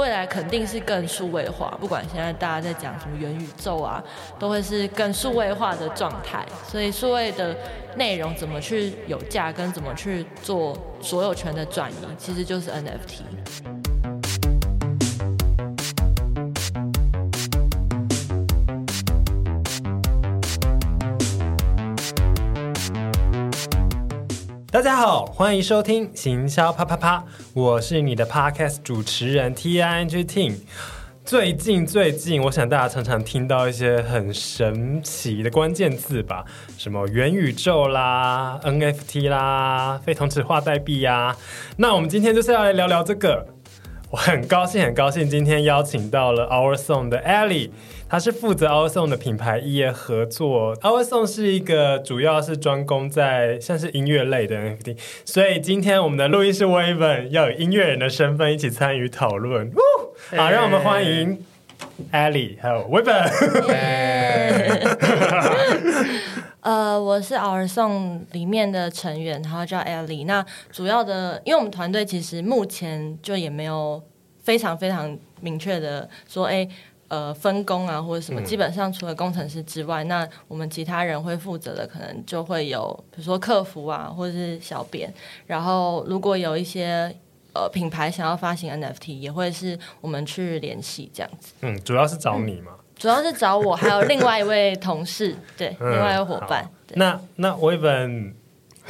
未来肯定是更数位化，不管现在大家在讲什么元宇宙啊，都会是更数位化的状态。所以数位的内容怎么去有价，跟怎么去做所有权的转移，其实就是 NFT。大家好，欢迎收听行销啪啪啪，我是你的 Podcast 主持人 T I N G T。最近最近，我想大家常常听到一些很神奇的关键字吧，什么元宇宙啦、N F T 啦、非同质化代币呀。那我们今天就是要来聊聊这个。我很高兴，很高兴今天邀请到了 OurSong 的 Ellie，她是负责 OurSong 的品牌业合作。OurSong 是一个主要是专攻在像是音乐类的 NFT，所以今天我们的录音师 Waven 要以音乐人的身份一起参与讨论。好，让我们欢迎 Ellie 还有 Waven。呃，我是 OurSong 里面的成员，然后叫 Ellie。那主要的，因为我们团队其实目前就也没有非常非常明确的说，哎，呃，分工啊或者什么。基本上除了工程师之外，那我们其他人会负责的，可能就会有，比如说客服啊，或者是小编。然后如果有一些呃品牌想要发行 NFT，也会是我们去联系这样子。嗯，主要是找你嘛。主要是找我，还有另外一位同事，对，嗯、另外一位伙伴。那那威本，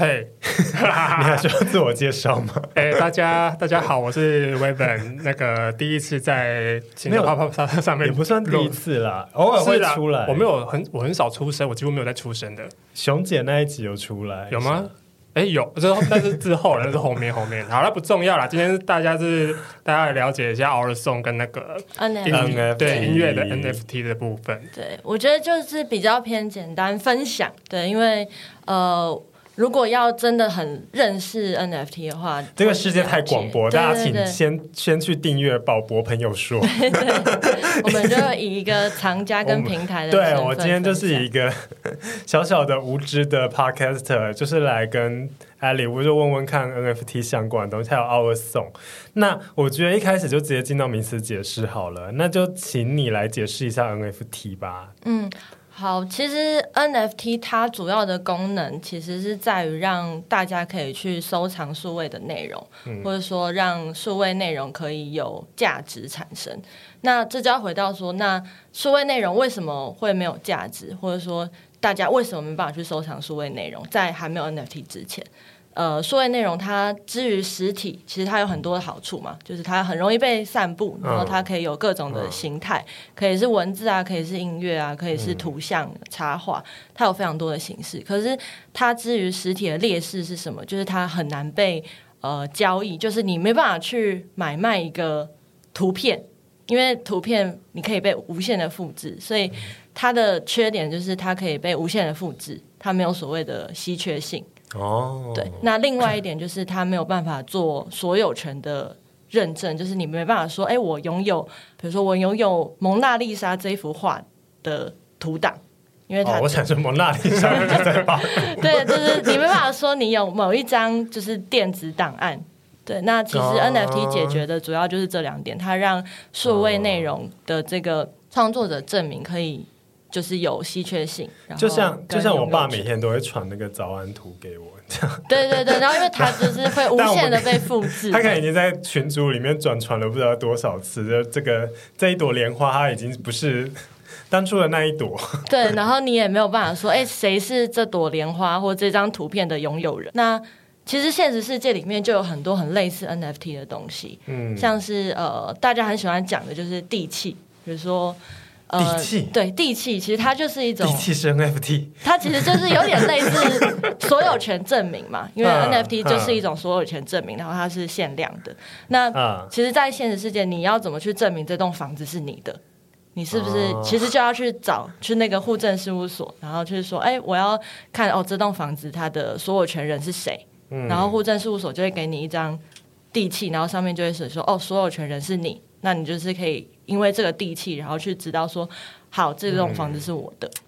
嘿，你还需要自我介绍吗？哎、欸，大家大家好，我是威本。那个第一次在没有啪啪啪上面，也不算第一次啦，偶尔会出来。我没有很，我很少出声，我几乎没有在出声的。熊姐那一集有出来，有吗？哎，有，之后但是之后，那是后面后面，好，那不重要啦。今天大家是大家来了解一下 OurSong 跟那个 NFT 对音乐的 NFT 的部分。对，我觉得就是比较偏简单分享，对，因为呃。如果要真的很认识 NFT 的话，这个世界太广博，大家请先先去订阅宝博朋友说。对对对我们就以一个藏家跟平台的。对，我今天就是一个 小小的无知的 Podcaster，就是来跟 Ellie，我就问问看 NFT 相关的东西，还有 OurSong。那我觉得一开始就直接进到名词解释好了，那就请你来解释一下 NFT 吧。嗯。好，其实 NFT 它主要的功能其实是在于让大家可以去收藏数位的内容，嗯、或者说让数位内容可以有价值产生。那这就要回到说，那数位内容为什么会没有价值，或者说大家为什么没办法去收藏数位内容，在还没有 NFT 之前？呃，数位内容它之于实体，其实它有很多的好处嘛，就是它很容易被散布，然后它可以有各种的形态，可以是文字啊，可以是音乐啊，可以是图像插画，它有非常多的形式。可是它之于实体的劣势是什么？就是它很难被呃交易，就是你没办法去买卖一个图片，因为图片你可以被无限的复制，所以它的缺点就是它可以被无限的复制，它没有所谓的稀缺性。哦，oh. 对，那另外一点就是它没有办法做所有权的认证，就是你没办法说，哎，我拥有，比如说我拥有蒙娜丽莎这一幅画的图档，因为它，oh, 我产生蒙娜丽莎 对，就是你没办法说你有某一张就是电子档案，对，那其实 NFT 解决的主要就是这两点，它让数位内容的这个创作者证明可以。就是有稀缺性，就像就像我爸每天都会传那个早安图给我，这样。对对对，然后因为他 就是会无限的被复制，他可能已经在群组里面转传了不知道多少次，就这个这一朵莲花，它已经不是 当初的那一朵。对，然后你也没有办法说，哎，谁是这朵莲花或这张图片的拥有人？那其实现实世界里面就有很多很类似 NFT 的东西，嗯，像是呃，大家很喜欢讲的就是地契，比如说。地契、呃、对地契，其实它就是一种地契是 NFT，它其实就是有点类似 所有权证明嘛，因为 NFT 就是一种所有权证明，然后它是限量的。那其实，在现实世界，你要怎么去证明这栋房子是你的？你是不是其实就要去找去那个户政事务所，然后就是说，哎，我要看哦，这栋房子它的所有权人是谁？嗯、然后户政事务所就会给你一张地契，然后上面就会写说，哦，所有权人是你，那你就是可以。因为这个地契，然后去知道说，好，这栋房子是我的。嗯、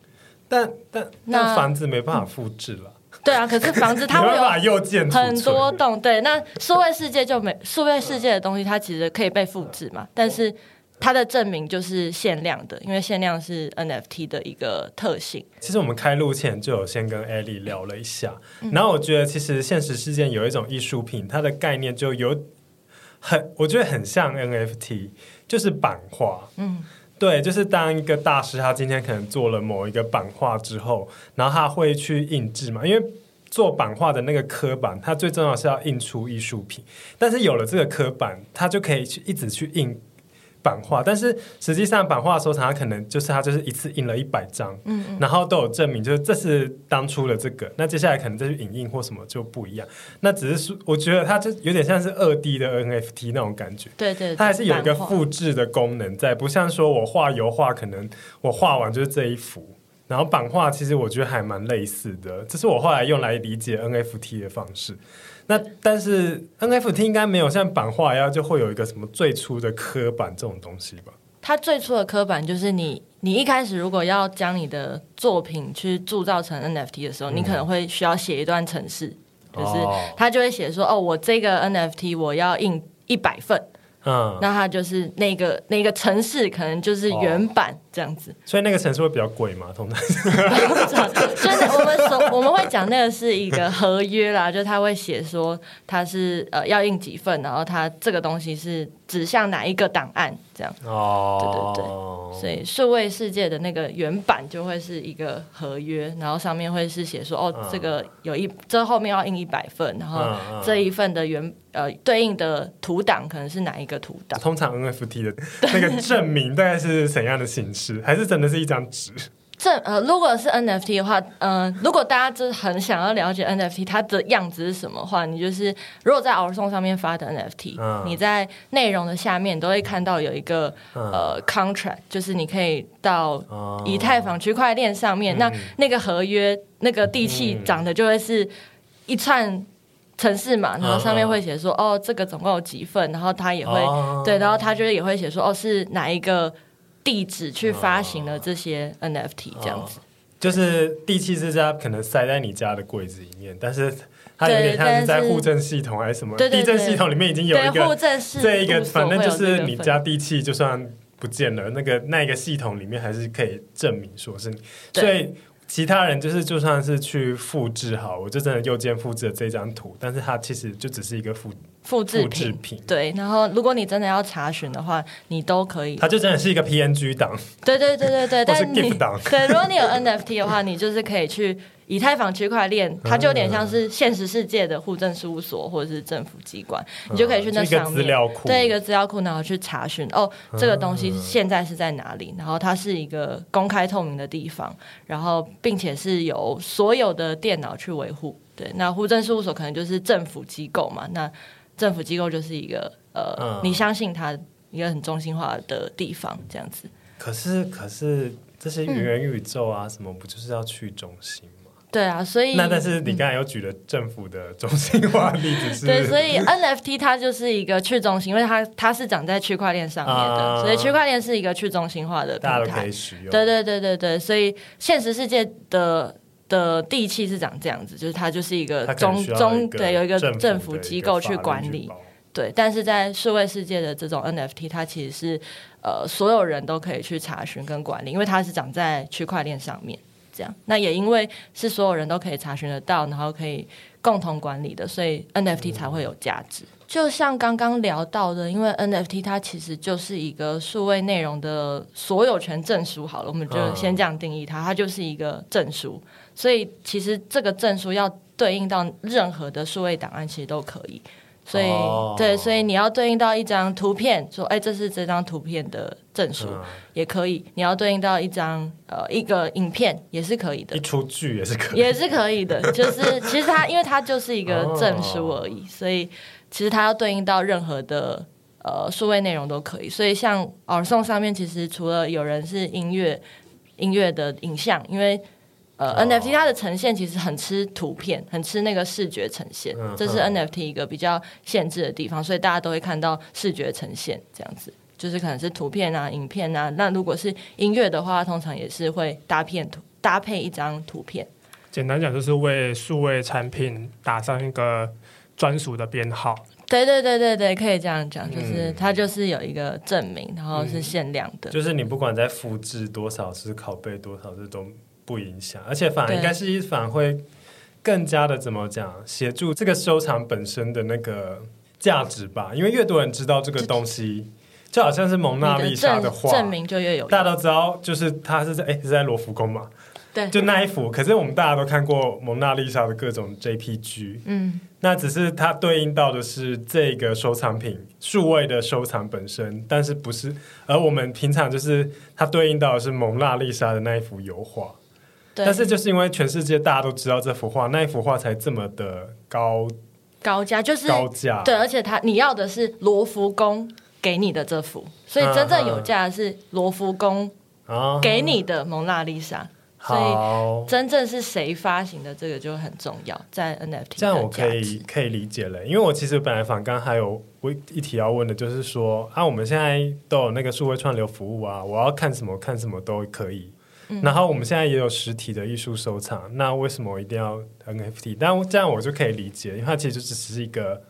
但但那房子没办法复制了。对啊，可是房子它 会有很多栋，对，那数位世界就没数位世界的东西，它其实可以被复制嘛，但是它的证明就是限量的，因为限量是 NFT 的一个特性。其实我们开录前就有先跟 Ellie 聊了一下，然后我觉得其实现实世界有一种艺术品，它的概念就有很，我觉得很像 NFT，就是版画，嗯。对，就是当一个大师，他今天可能做了某一个版画之后，然后他会去印制嘛，因为做版画的那个刻板，它最重要是要印出艺术品。但是有了这个刻板，它就可以去一直去印。版画，但是实际上版画收藏，它可能就是它就是一次印了一百张，嗯嗯，然后都有证明，就是这是当初的这个。那接下来可能再去影印或什么就不一样。那只是说，我觉得它就有点像是二 D 的 NFT 那种感觉，对对，它还是有一个复制的功能在，不像说我画油画，可能我画完就是这一幅。然后版画其实我觉得还蛮类似的，这是我后来用来理解 NFT 的方式。那但是 NFT 应该没有像版画一样，就会有一个什么最初的刻板这种东西吧？它最初的刻板就是你，你一开始如果要将你的作品去铸造成 NFT 的时候，嗯、你可能会需要写一段程式，就是他就会写说，哦，我这个 NFT 我要印一百份，嗯，那它就是那个那个程式可能就是原版。哦这样子，所以那个城市会比较贵嘛？通常，所以我们说我们会讲那个是一个合约啦，就他会写说他是呃要印几份，然后他这个东西是指向哪一个档案这样。哦，对对对，所以数位世界的那个原版就会是一个合约，然后上面会是写说哦，这个有一这后面要印一百份，然后这一份的原呃对应的图档可能是哪一个图档？通常 NFT 的那个证明大概是怎样的形式？还是真的是一张纸？这呃，如果是 NFT 的话，呃，如果大家就是很想要了解 NFT 它的样子是什么话，你就是如果在 OurSong 上面发的 NFT，、嗯、你在内容的下面都会看到有一个、嗯、呃 contract，就是你可以到以太坊区块链上面，嗯、那那个合约那个地契长得就会是一串城市嘛，然后上面会写说、嗯、哦，这个总共有几份，然后他也会、嗯、对，然后他就是也会写说哦，是哪一个。地址去发行了这些 NFT 这样子，哦、就是地契是家可能塞在你家的柜子里面，但是它有点像是在户政系统还是什么？地震系统里面已经有一个这一个，反正就是你家地契就算不见了，那个那一个系统里面还是可以证明说是你，所以。其他人就是就算是去复制好，我就真的右键复制了这张图，但是它其实就只是一个复复制品，品。对，然后如果你真的要查询的话，你都可以。它就真的是一个 PNG 档。对对对对对，但是 GIF 档。对，如果你有 NFT 的话，你就是可以去。以太坊区块链，它就有点像是现实世界的户政事务所或者是政府机关，嗯、你就可以去那上面，对一个资料库，然后去查询哦，这个东西现在是在哪里？然后它是一个公开透明的地方，然后并且是由所有的电脑去维护。对，那户政事务所可能就是政府机构嘛，那政府机构就是一个呃，嗯、你相信它一个很中心化的地方，这样子。可是，可是这些元宇宙啊，什么不就是要去中心？对啊，所以那但是你刚才又举了政府的中心化例子是，对，所以 NFT 它就是一个去中心，因为它它是长在区块链上面的，啊、所以区块链是一个去中心化的平台，大家都可以使用。对对对对对，所以现实世界的的地契是长这样子，就是它就是一个中中对有一个政府机构去管理，对，但是在数位世界的这种 NFT，它其实是呃所有人都可以去查询跟管理，因为它是长在区块链上面。这样，那也因为是所有人都可以查询得到，然后可以共同管理的，所以 NFT 才会有价值。嗯、就像刚刚聊到的，因为 NFT 它其实就是一个数位内容的所有权证书。好了，我们就先这样定义它，它就是一个证书。所以其实这个证书要对应到任何的数位档案，其实都可以。所以，oh. 对，所以你要对应到一张图片，说，哎，这是这张图片的证书，嗯、也可以。你要对应到一张呃一个影片，也是可以的。一出剧也是可以，也是可以的。就是其实它，因为它就是一个证书而已，oh. 所以其实它要对应到任何的呃数位内容都可以。所以像 OurSong 上面，其实除了有人是音乐音乐的影像，因为。呃，NFT 它的呈现其实很吃图片，很吃那个视觉呈现，这是 NFT 一个比较限制的地方，所以大家都会看到视觉呈现这样子，就是可能是图片啊、影片啊。那如果是音乐的话，通常也是会搭片图搭配一张图片。简单讲，就是为数位产品打上一个专属的编号。对对对对对，可以这样讲，就是它就是有一个证明，然后是限量的。嗯、就是你不管在复制多少次拷贝多少，次都不影响，而且反而应该是反而会更加的怎么讲，协助这个收藏本身的那个价值吧。因为越多人知道这个东西，就好像是蒙娜丽莎的画，证明就越有。大家都知道，就是它是在哎是在罗浮宫嘛。对，就那一幅，可是我们大家都看过蒙娜丽莎的各种 JPG，嗯，那只是它对应到的是这个收藏品数位的收藏本身，但是不是，而我们平常就是它对应到的是蒙娜丽莎的那一幅油画，对，但是就是因为全世界大家都知道这幅画，那一幅画才这么的高高价，就是高价，对，而且他你要的是罗浮宫给你的这幅，所以真正有价的是罗浮宫给你的蒙娜丽莎。所以真正是谁发行的这个就很重要，在 NFT 这样我可以可以理解了，因为我其实本来反刚还有我一题要问的，就是说啊，我们现在都有那个数位串流服务啊，我要看什么看什么都可以。嗯、然后我们现在也有实体的艺术收藏，那为什么我一定要 NFT？但这样我就可以理解，因为它其实就只是一个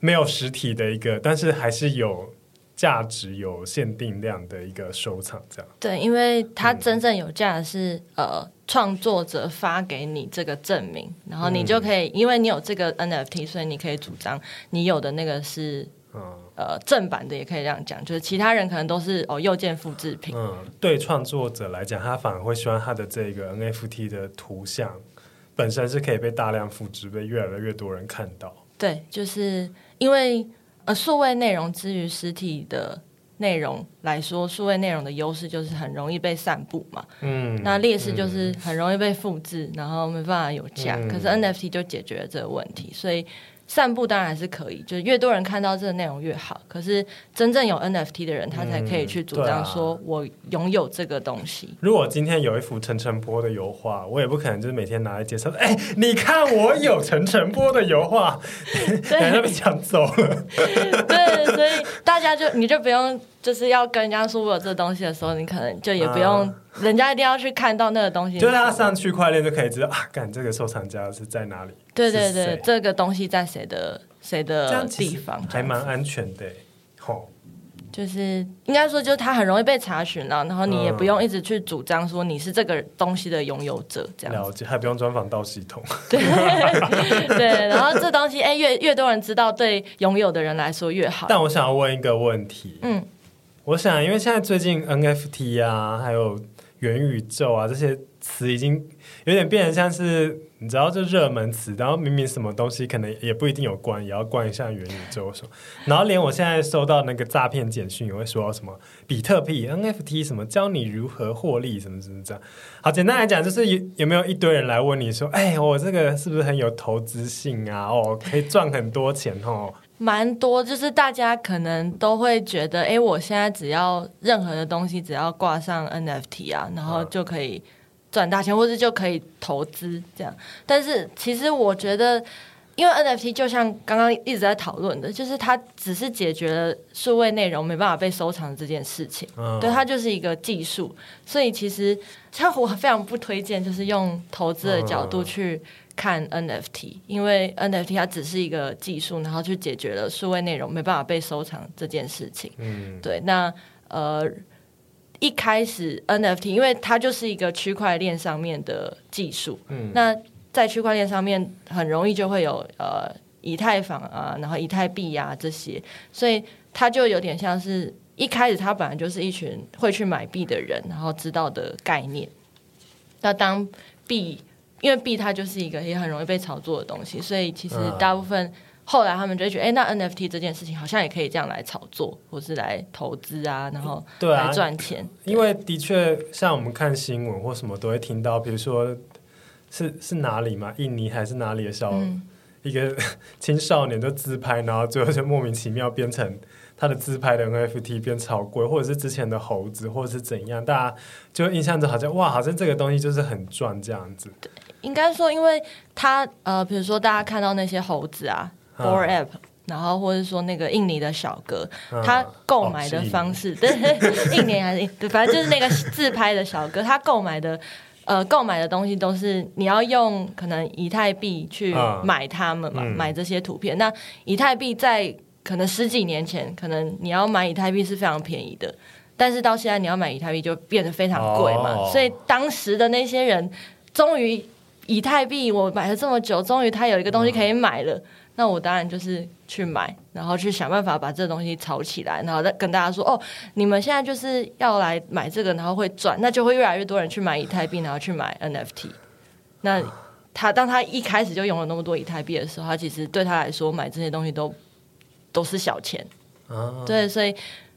没有实体的一个，但是还是有。价值有限定量的一个收藏，这样对，因为它真正有价的是、嗯、呃创作者发给你这个证明，然后你就可以，嗯、因为你有这个 NFT，所以你可以主张你有的那个是、嗯、呃正版的，也可以这样讲，就是其他人可能都是哦右键复制品。嗯，对创作者来讲，他反而会希望他的这个 NFT 的图像本身是可以被大量复制，被越来越多人看到。对，就是因为。呃，数位内容之于实体的内容来说，数位内容的优势就是很容易被散布嘛。嗯，那劣势就是很容易被复制，嗯、然后没办法有价。嗯、可是 NFT 就解决了这个问题，所以。散步当然还是可以，就是越多人看到这个内容越好。可是真正有 NFT 的人，他才可以去主张说，我拥有这个东西。如果今天有一幅陈晨波的油画，我也不可能就是每天拿来介绍。哎，你看我有陈晨波的油画，对，被抢走了。对，所以大家就你就不用。就是要跟人家说我有这东西的时候，你可能就也不用，人家一定要去看到那个东西。就是他上区块链就可以知道啊，干这个收藏家是在哪里？对对对，这个东西在谁的谁的地方？还蛮安全的，吼。就是应该说，就是它很容易被查询了，然后你也不用一直去主张说你是这个东西的拥有者，这样了解，还不用专访到系统。对对，然后这东西哎，越越多人知道，对拥有的人来说越好。但我想要问一个问题，嗯。我想，因为现在最近 NFT 啊，还有元宇宙啊这些词已经有点变得像是你知道，这热门词。然后明明什么东西可能也不一定有关，也要关一下元宇宙什么。然后连我现在收到那个诈骗简讯，也会说什么比特币 NFT 什么教你如何获利什么什么这样。好，简单来讲，就是有有没有一堆人来问你说，哎，我这个是不是很有投资性啊？哦，可以赚很多钱哦。蛮多，就是大家可能都会觉得，哎，我现在只要任何的东西，只要挂上 NFT 啊，然后就可以赚大钱，或者就可以投资这样。但是其实我觉得，因为 NFT 就像刚刚一直在讨论的，就是它只是解决了数位内容没办法被收藏这件事情，嗯、对，它就是一个技术。所以其实像我非常不推荐，就是用投资的角度去。看 NFT，因为 NFT 它只是一个技术，然后去解决了数位内容没办法被收藏这件事情。嗯，对。那呃，一开始 NFT，因为它就是一个区块链上面的技术。嗯，那在区块链上面很容易就会有呃以太坊啊，然后以太币呀、啊、这些，所以它就有点像是一开始它本来就是一群会去买币的人，然后知道的概念。那当币因为币它就是一个也很容易被炒作的东西，所以其实大部分后来他们就会觉得，哎、嗯，那 NFT 这件事情好像也可以这样来炒作，或是来投资啊，然后来赚钱。啊、因为的确，像我们看新闻或什么都会听到，比如说是是哪里嘛，印尼还是哪里的小、嗯、一个青少年的自拍，然后最后就莫名其妙变成。他的自拍的 NFT 变超贵，或者是之前的猴子，或者是怎样，大家就印象中好像哇，好像这个东西就是很赚这样子。对，应该说，因为他呃，比如说大家看到那些猴子啊，Bored App，然后或者说那个印尼的小哥，啊、他购买的方式，哦、对，印尼还是印，反正就是那个自拍的小哥，他购买的。呃购买的东西都是你要用可能以太币去买他们嘛，嗯、买这些图片。那以太币在可能十几年前，可能你要买以太币是非常便宜的，但是到现在你要买以太币就变得非常贵嘛。哦、所以当时的那些人，终于以太币我买了这么久，终于他有一个东西可以买了。嗯那我当然就是去买，然后去想办法把这东西炒起来，然后再跟大家说哦，你们现在就是要来买这个，然后会赚，那就会越来越多人去买以太币，然后去买 NFT。那他当他一开始就拥有那么多以太币的时候，他其实对他来说买这些东西都都是小钱。啊，对，所以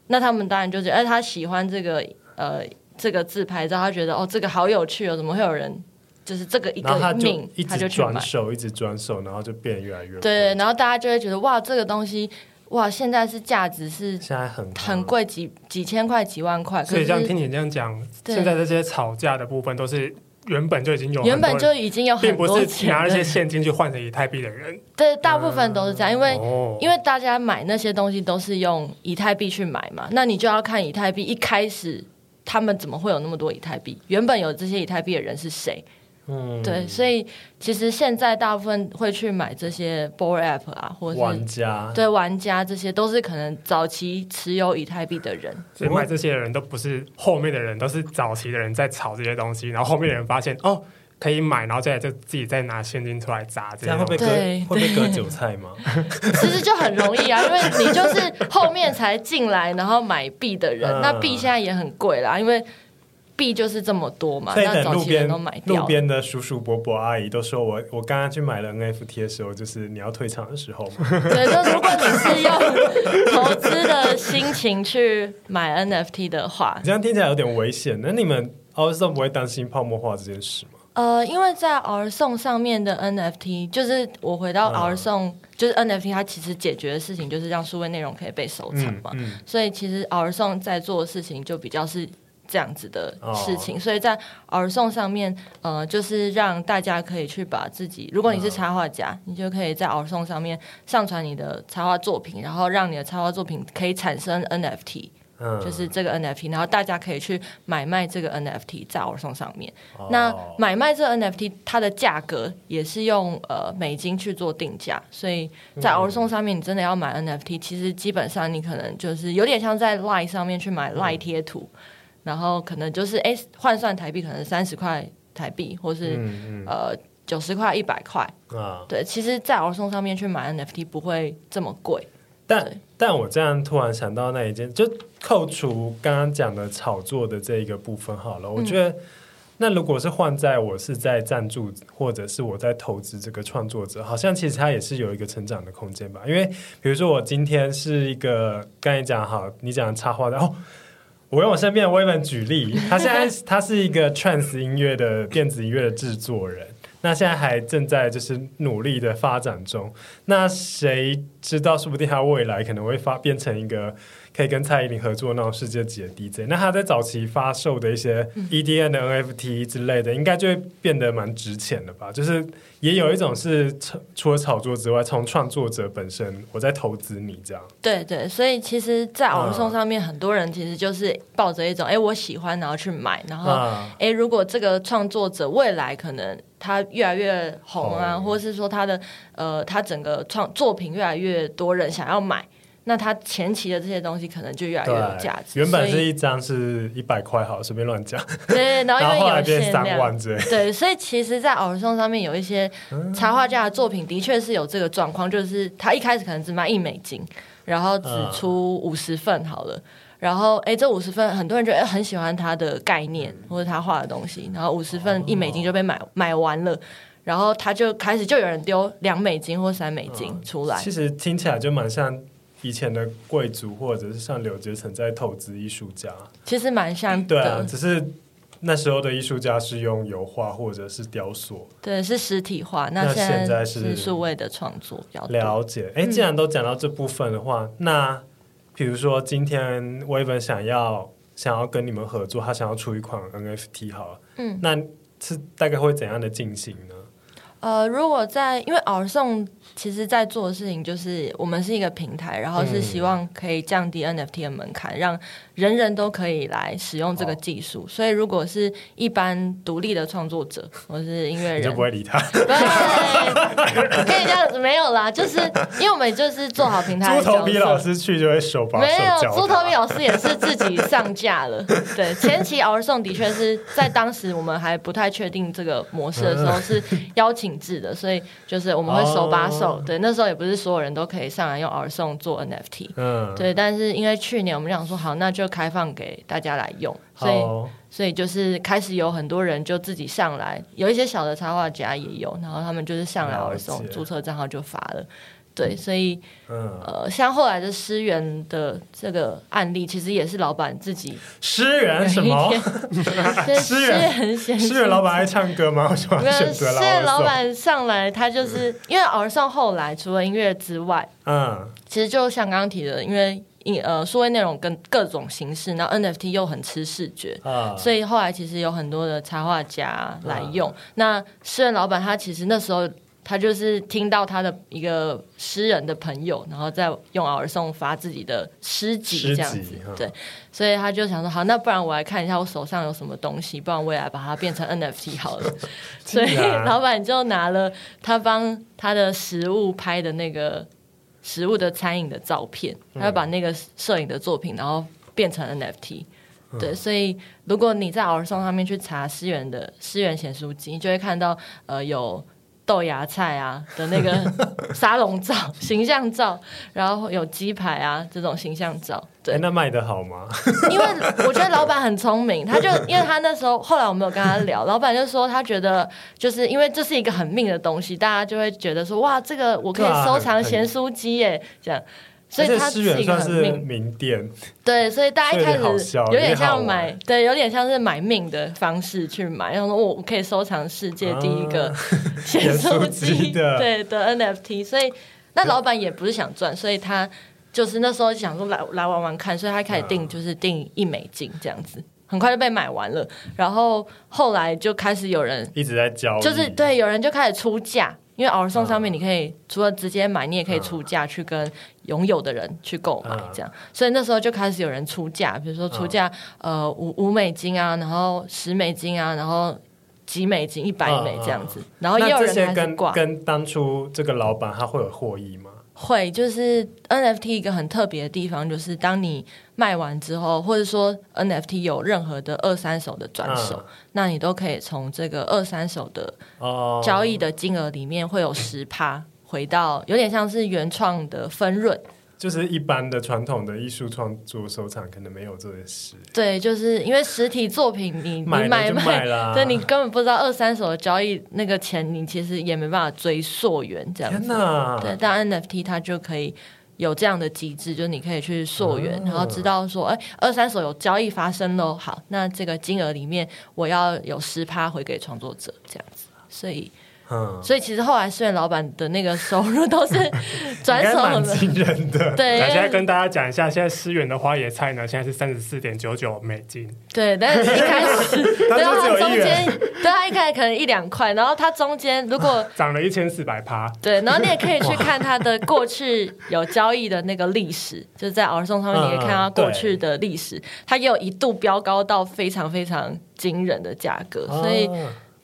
那他们当然就觉得，哎，他喜欢这个呃这个自拍照，他觉得哦这个好有趣哦，怎么会有人？就是这个一个命，他就转手，一直转手，然后就变越来越贵。对，然后大家就会觉得哇，这个东西哇，现在是价值是现在很很贵，几几千块、几万块。所以这样听你这样讲，现在这些吵架的部分都是原本就已经有，原本就已经有很多钱，并不是拿那些现金去换成以太币的人。对，大部分都是这样，因为因为大家买那些东西都是用以太币去买嘛，那你就要看以太币一开始他们怎么会有那么多以太币？原本有这些以太币的人是谁？嗯，对，所以其实现在大部分会去买这些 Bored App 啊，或者是玩家，对玩家，这些都是可能早期持有以太币的人。所以买这些人都不是后面的人，都是早期的人在炒这些东西，然后后面的人发现哦可以买，然后再就自己再拿现金出来砸，这样会被割会被割韭菜吗？其实就很容易啊，因为你就是后面才进来然后买币的人，嗯、那币现在也很贵啦，因为。币就是这么多嘛，那早期人都买掉。路边的叔叔伯伯阿姨都说我，我刚刚去买了 NFT 的时候，就是你要退场的时候嘛。对，就如果你是用投资的心情去买 NFT 的话，这样听起来有点危险。那你们 OurSong 不会担心泡沫化这件事吗？呃，因为在 OurSong 上面的 NFT，就是我回到 OurSong，、嗯、就是 NFT，它其实解决的事情就是让数位内容可以被收藏嘛。嗯嗯、所以其实 OurSong 在做的事情就比较是。这样子的事情，所以在 OurSong 上面，呃，就是让大家可以去把自己，如果你是插画家，你就可以在 OurSong 上面上传你的插画作品，然后让你的插画作品可以产生 NFT，就是这个 NFT，然后大家可以去买卖这个 NFT 在 OurSong 上面。那买卖这个 NFT，它的价格也是用呃美金去做定价，所以在 OurSong 上面，你真的要买 NFT，其实基本上你可能就是有点像在 Line 上面去买 Line 贴图。然后可能就是哎，换算台币可能三十块台币，或是、嗯嗯、呃九十块、一百块啊。对，其实，在 OurSong 上面去买 NFT 不会这么贵。但但我这样突然想到那一件，就扣除刚刚讲的炒作的这一个部分好了。我觉得，嗯、那如果是换在我是在赞助，或者是我在投资这个创作者，好像其实他也是有一个成长的空间吧。因为比如说我今天是一个刚才讲好，你讲插画的哦。我用我身边的 Waven 举例，他现在 他是一个 Trance 音乐的电子音乐的制作人，那现在还正在就是努力的发展中。那谁知道，说不定他未来可能会发变成一个。可以跟蔡依林合作那种世界级的 DJ，那他在早期发售的一些 EDN 的 NFT 之类的，应该就会变得蛮值钱的吧？就是也有一种是除了炒作之外，从创作者本身，我在投资你这样。对对，所以其实，在 OurSong 上面，很多人其实就是抱着一种，哎、嗯，我喜欢，然后去买，然后，哎、嗯，如果这个创作者未来可能他越来越红啊，嗯、或者是说他的呃，他整个创作品越来越多人想要买。那他前期的这些东西可能就越来越有价值。原本是一张是一百块，好，随便乱讲。对，然后 因为有限量，对，所以其实，在 OurSong 上面有一些插画家的作品，的确是有这个状况，就是他一开始可能只卖一美金，然后只出五十份好了，然后哎，这五十份很多人觉得很喜欢他的概念或者他画的东西，然后五十份一美金就被买买完了，然后他就开始就有人丢两美金或三美金出来。其实听起来就蛮像。以前的贵族，或者是像柳杰曾在投资艺术家，其实蛮像的。对啊，只是那时候的艺术家是用油画或者是雕塑，对，是实体化。那现在是数位的创作比较多。了解。哎，既然都讲到这部分的话，嗯、那比如说今天 Waven 想要想要跟你们合作，他想要出一款 NFT 好了，嗯，那是大概会怎样的进行呢？呃，如果在因为 OurSong 其实在做的事情就是我们是一个平台，然后是希望可以降低 NFT 的门槛，让人人都可以来使用这个技术。所以如果是一般独立的创作者或是音乐人，你就不会理他。对，可以这样子没有啦，就是因为我们就是做好平台。猪头皮老师去就会手把手没有，猪头皮老师也是自己上架了。对，前期 OurSong 的确是在当时我们还不太确定这个模式的时候是邀请制的，所以就是我们会手把手。Oh. 对，那时候也不是所有人都可以上来用 OurSong 做 NFT。嗯，对，但是因为去年我们想说好，那就开放给大家来用，所以、oh. 所以就是开始有很多人就自己上来，有一些小的插画家也有，然后他们就是上来 OurSong 注册账号就发了。对，所以，嗯、呃，像后来的诗源的这个案例，其实也是老板自己。诗源什么？诗源，诗源老板爱唱歌吗？我喜欢选择了？诗源老板上来，他就是 因为 OurSong 后来除了音乐之外，嗯，其实就像刚刚提的，因为呃，数位内容跟各种形式，然后 NFT 又很吃视觉，啊、所以后来其实有很多的插画家来用。啊、那诗人老板他其实那时候。他就是听到他的一个诗人的朋友，然后再用 OurSong 发自己的诗集这样子，对，所以他就想说，好，那不然我来看一下我手上有什么东西，不然我也来把它变成 NFT 好了。所以 老板就拿了他帮他的食物拍的那个食物的餐饮的照片，他就把那个摄影的作品，然后变成 NFT。对，所以如果你在 OurSong 上面去查诗源的诗源咸酥鸡，你就会看到呃有。豆芽菜啊的那个 沙龙照、形象照，然后有鸡排啊这种形象照，对，那卖的好吗？因为我觉得老板很聪明，他就因为他那时候后来我没有跟他聊，老板就说他觉得就是因为这是一个很命的东西，大家就会觉得说哇，这个我可以收藏咸酥鸡耶，这样。所以它是一个名店，对，所以大家一开始有点像买，对，有点像是买命的方式去买，然后说我可以收藏世界第一个 咸酥鸡的，对的 NFT。所以那老板也不是想赚，所以他就是那时候想说来来玩玩看，所以他开始定就是定一美金这样子，很快就被买完了。然后后来就开始有人一直在交，就是对，有人就开始出价。因为 OurSong 上面你可以除了直接买，你也可以出价去跟拥有的人去购买，这样。所以那时候就开始有人出价，比如说出价呃五五美金啊，然后十美金啊，然后几美金、一百美这样子。然后也有人开始挂。跟当初这个老板他会有获益吗？会，就是 NFT 一个很特别的地方，就是当你卖完之后，或者说 NFT 有任何的二三手的转手，嗯、那你都可以从这个二三手的交易的金额里面会有十趴回到，有点像是原创的分润。就是一般的传统的艺术创作收藏可能没有这件事。对，就是因为实体作品你，你买买卖，对，你根本不知道二三手的交易那个钱，你其实也没办法追溯源这样子。天哪！对，但 NFT 它就可以有这样的机制，就是你可以去溯源，嗯、然后知道说，哎，二三手有交易发生喽。好，那这个金额里面我要有十趴回给创作者这样子，所以。嗯，所以其实后来思源老板的那个收入都是转手的，蛮惊人的。对，现在跟大家讲一下，现在思源的花椰菜呢，现在是三十四点九九美金。对，但是一开始，然后它中间，对，它一开始可能一两块，然后它中间如果 涨了一千四百趴，对，然后你也可以去看它的过去有交易的那个历史，就是在 OurSong 上面，你可以看它过去的历史，它也有一度飙高到非常非常惊人的价格，所以。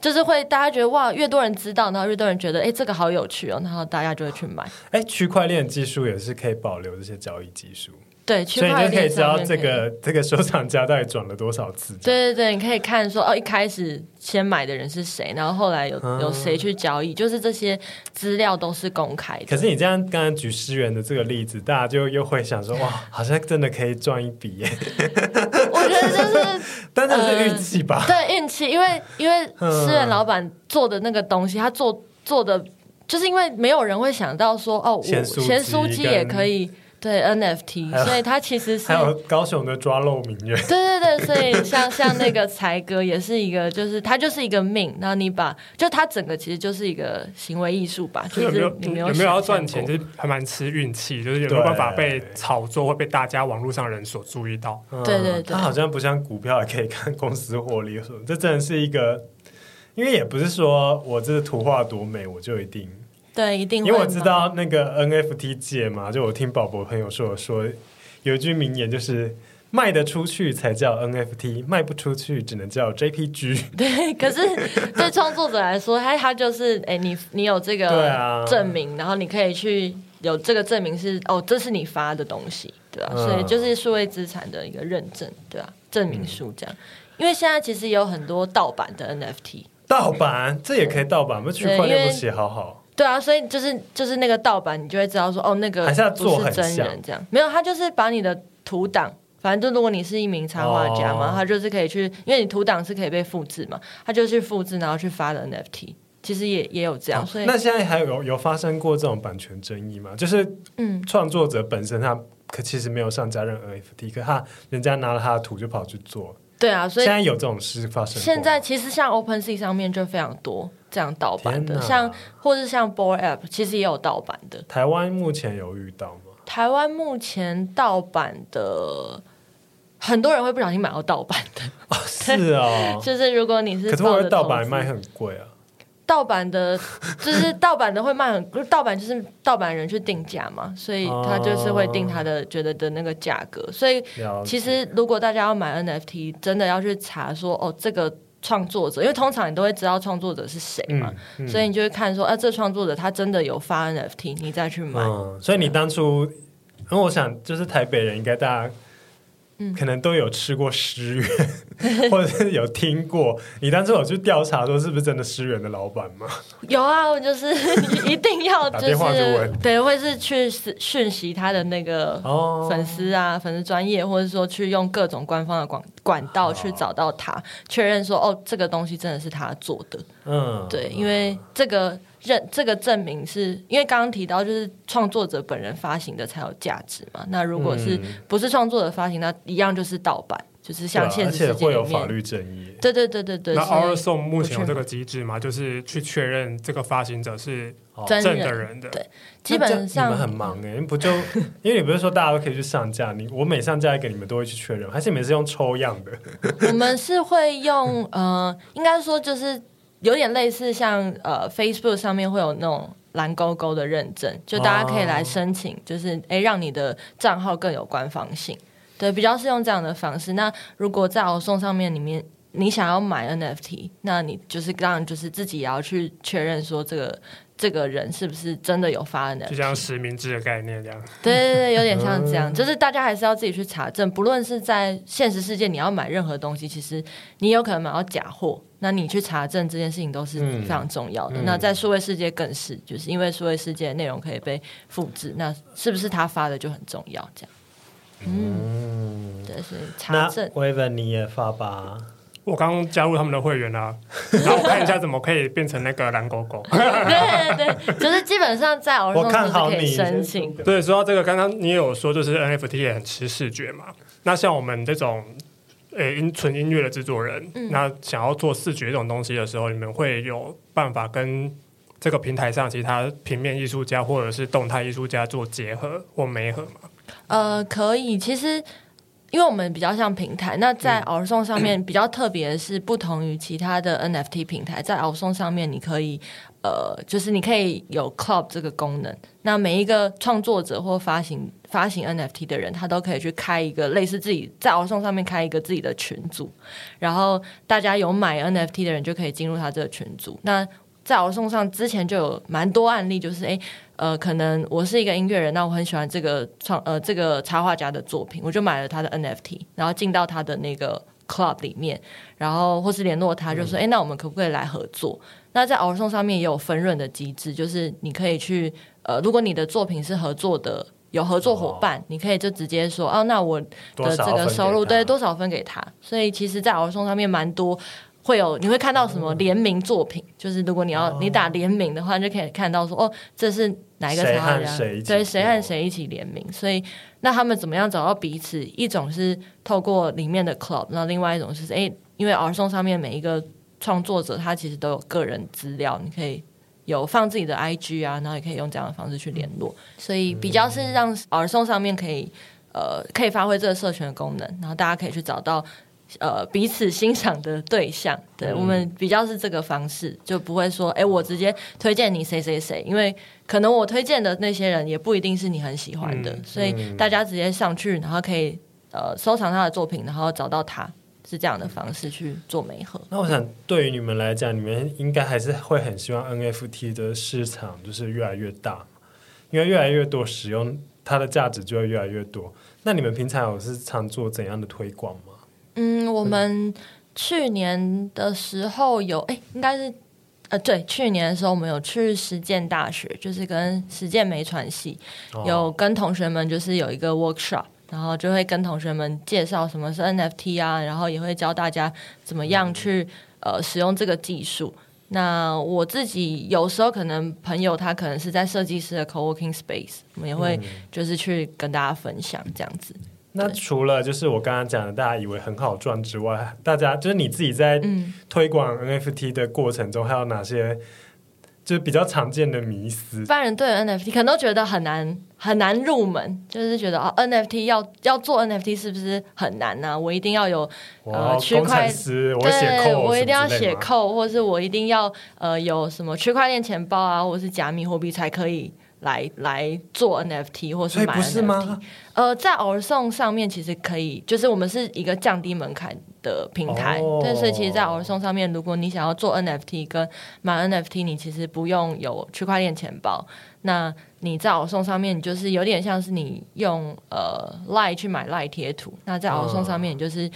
就是会大家觉得哇，越多人知道，然后越多人觉得哎，这个好有趣哦，然后大家就会去买。哎，区块链技术也是可以保留这些交易技术。对，所以你就可以知道这个 这个收藏家到底转了多少次。对对对，你可以看说哦，一开始先买的人是谁，然后后来有、嗯、有谁去交易，就是这些资料都是公开的。可是你这样刚刚举诗源的这个例子，大家就又会想说哇，好像真的可以赚一笔耶。我觉得就是，但是是运气吧？呃、对，运气，因为因为诗源老板做的那个东西，他做做的就是因为没有人会想到说哦，咸酥鸡也可以。对 NFT，所以它其实是还有高雄的抓漏名媛。对对对，所以像像那个才哥也是一个，就是他就是一个命。然后你把，就他整个其实就是一个行为艺术吧。就是有没有有没有要赚钱，就是还蛮吃运气，就是有没有办法被炒作，会被大家网络上人所注意到。对对对，他好像不像股票，也可以看公司获利。这真的是一个因为也不是说我这个图画多美，我就一定对，一定。因为我知道那个 NFT 界嘛，就我听宝博朋友说，说有一句名言就是。卖得出去才叫 NFT，卖不出去只能叫 JPG。对，可是对创作者来说，他他就是，哎、欸，你你有这个证明，啊、然后你可以去有这个证明是哦，这是你发的东西，对吧、啊？嗯、所以就是数位资产的一个认证，对吧、啊？证明书这样。嗯、因为现在其实有很多盗版的 NFT，盗版这也可以盗版不？区块链不写好好。对啊，所以就是就是那个盗版，你就会知道说，哦，那个不是真人这样，没有，他就是把你的图档。反正就如果你是一名插画家嘛，oh. 他就是可以去，因为你图档是可以被复制嘛，他就去复制，然后去发的 NFT，其实也也有这样。Oh. 所以那现在还有有发生过这种版权争议吗？就是嗯，创作者本身他可其实没有上架任何 NFT，可他人家拿了他的图就跑去做。对啊，所以现在有这种事发生。现在其实像 OpenSea 上面就非常多这样盗版的，像或者像 Bored App，其实也有盗版的。台湾目前有遇到吗？台湾目前盗版的。很多人会不小心买到盗版的，哦是哦，就是如果你是，可是我的盗版卖很贵啊。盗版的，就是盗版的会卖很，盗版就是盗版人去定价嘛，所以他就是会定他的觉得的那个价格。所以其实如果大家要买 NFT，真的要去查说哦，这个创作者，因为通常你都会知道创作者是谁嘛，嗯嗯、所以你就会看说，啊，这创作者他真的有发 NFT，你再去买。嗯、所以你当初，因为我想就是台北人应该大家。可能都有吃过诗源，或者是有听过。你当时有去调查说是不是真的诗源的老板吗？有啊，我就是 一定要就是对，会是去讯息他的那个粉丝啊，哦、粉丝专业，或者说去用各种官方的管管道去找到他，确认说哦，这个东西真的是他做的。嗯，对，因为这个。认这个证明是因为刚刚提到，就是创作者本人发行的才有价值嘛。那如果是不是创作者发行，那一样就是盗版，就是像现实世界而且会有法律争议。对对对对对。那 OurSong 目前有这个机制嘛？就是去确认这个发行者是真的人的。对，基本上你们很忙哎，不就 因为你不是说大家都可以去上架？你我每上架一个，你们都会去确认，还是你们是用抽样的？我们是会用呃，应该说就是。有点类似像呃，Facebook 上面会有那种蓝勾勾的认证，就大家可以来申请，就是哎，让你的账号更有官方性。对，比较是用这样的方式。那如果在 OurSong 上面里面，你想要买 NFT，那你就是当然就是自己也要去确认说这个。这个人是不是真的有发的？就像实名制的概念这样。对对对，有点像这样，就是大家还是要自己去查证。不论是在现实世界，你要买任何东西，其实你有可能买到假货，那你去查证这件事情都是非常重要的。嗯、那在数位世界更是，就是因为数位世界的内容可以被复制，那是不是他发的就很重要？这样。嗯，对，所以查证。那 Wavin 你也发吧。我刚刚加入他们的会员啊，然后我看一下怎么可以变成那个蓝狗狗。对对对，就是基本上在 OurSong 都是可以申请。对，说到这个，刚刚你也有说，就是 NFT 也很吃视觉嘛。那像我们这种诶音纯音乐的制作人，嗯、那想要做视觉这种东西的时候，你们会有办法跟这个平台上其他平面艺术家或者是动态艺术家做结合或媒合吗？呃，可以，其实。因为我们比较像平台，那在 OurSong 上面 比较特别的是，不同于其他的 NFT 平台，在 OurSong 上面你可以呃，就是你可以有 Club 这个功能。那每一个创作者或发行发行 NFT 的人，他都可以去开一个类似自己在 OurSong 上面开一个自己的群组，然后大家有买 NFT 的人就可以进入他这个群组。那在 OurSong 上之前就有蛮多案例，就是诶。呃，可能我是一个音乐人，那我很喜欢这个创呃这个插画家的作品，我就买了他的 NFT，然后进到他的那个 club 里面，然后或是联络他，就说，哎、嗯，那我们可不可以来合作？那在 OurSong 上面也有分润的机制，就是你可以去呃，如果你的作品是合作的，有合作伙伴，哦、你可以就直接说，哦，那我的这个收入对多少分给他？所以其实，在 OurSong 上面蛮多。会有你会看到什么联名作品？嗯、就是如果你要你打联名的话，就可以看到说哦，这是哪一个插画家？对，谁和谁一起联名？所以那他们怎么样找到彼此？一种是透过里面的 club，那另外一种是哎，因为 OurSong 上面每一个创作者他其实都有个人资料，你可以有放自己的 IG 啊，然后也可以用这样的方式去联络。所以比较是让 OurSong 上面可以呃可以发挥这个社群的功能，然后大家可以去找到。呃彼此欣赏的对象。对、嗯、我们比较是这个方式，就不会说哎，我直接推荐你谁谁谁，因为可能我推荐的那些人也不一定是你很喜欢的，嗯、所以大家直接上去，然后可以呃收藏他的作品，然后找到他。是这样的方式去做媒合。那我想，对于你们来讲，你们应该还是会很希望 NFT 的市场就是越来越大，因为越来越多使用它的价值就会越来越多。那你们平常有是常做怎样的推广吗？嗯，我们去年的时候有，哎，应该是呃，对，去年的时候我们有去实践大学，就是跟实践媒传系有跟同学们就是有一个 workshop。然后就会跟同学们介绍什么是 NFT 啊，然后也会教大家怎么样去呃使用这个技术。那我自己有时候可能朋友他可能是在设计师的 co-working space，我们也会就是去跟大家分享这样子。那除了就是我刚刚讲的大家以为很好赚之外，大家就是你自己在推广 NFT 的过程中，还有哪些？就是比较常见的迷思，一般人对 NFT 可能都觉得很难很难入门，就是觉得哦，NFT 要要做 NFT 是不是很难呢、啊？我一定要有呃区块，对，我一定要写 code，或是我一定要呃有什么区块链钱包啊，或是加密货币才可以。来来做 NFT 或是买 NFT？呃，在 OurSong 上面其实可以，就是我们是一个降低门槛的平台，哦、对，所以其实，在 OurSong 上面，如果你想要做 NFT 跟买 NFT，你其实不用有区块链钱包。那你在 OurSong 上面，你就是有点像是你用呃 Line 去买 Line 贴图。那在 OurSong 上面，你就是、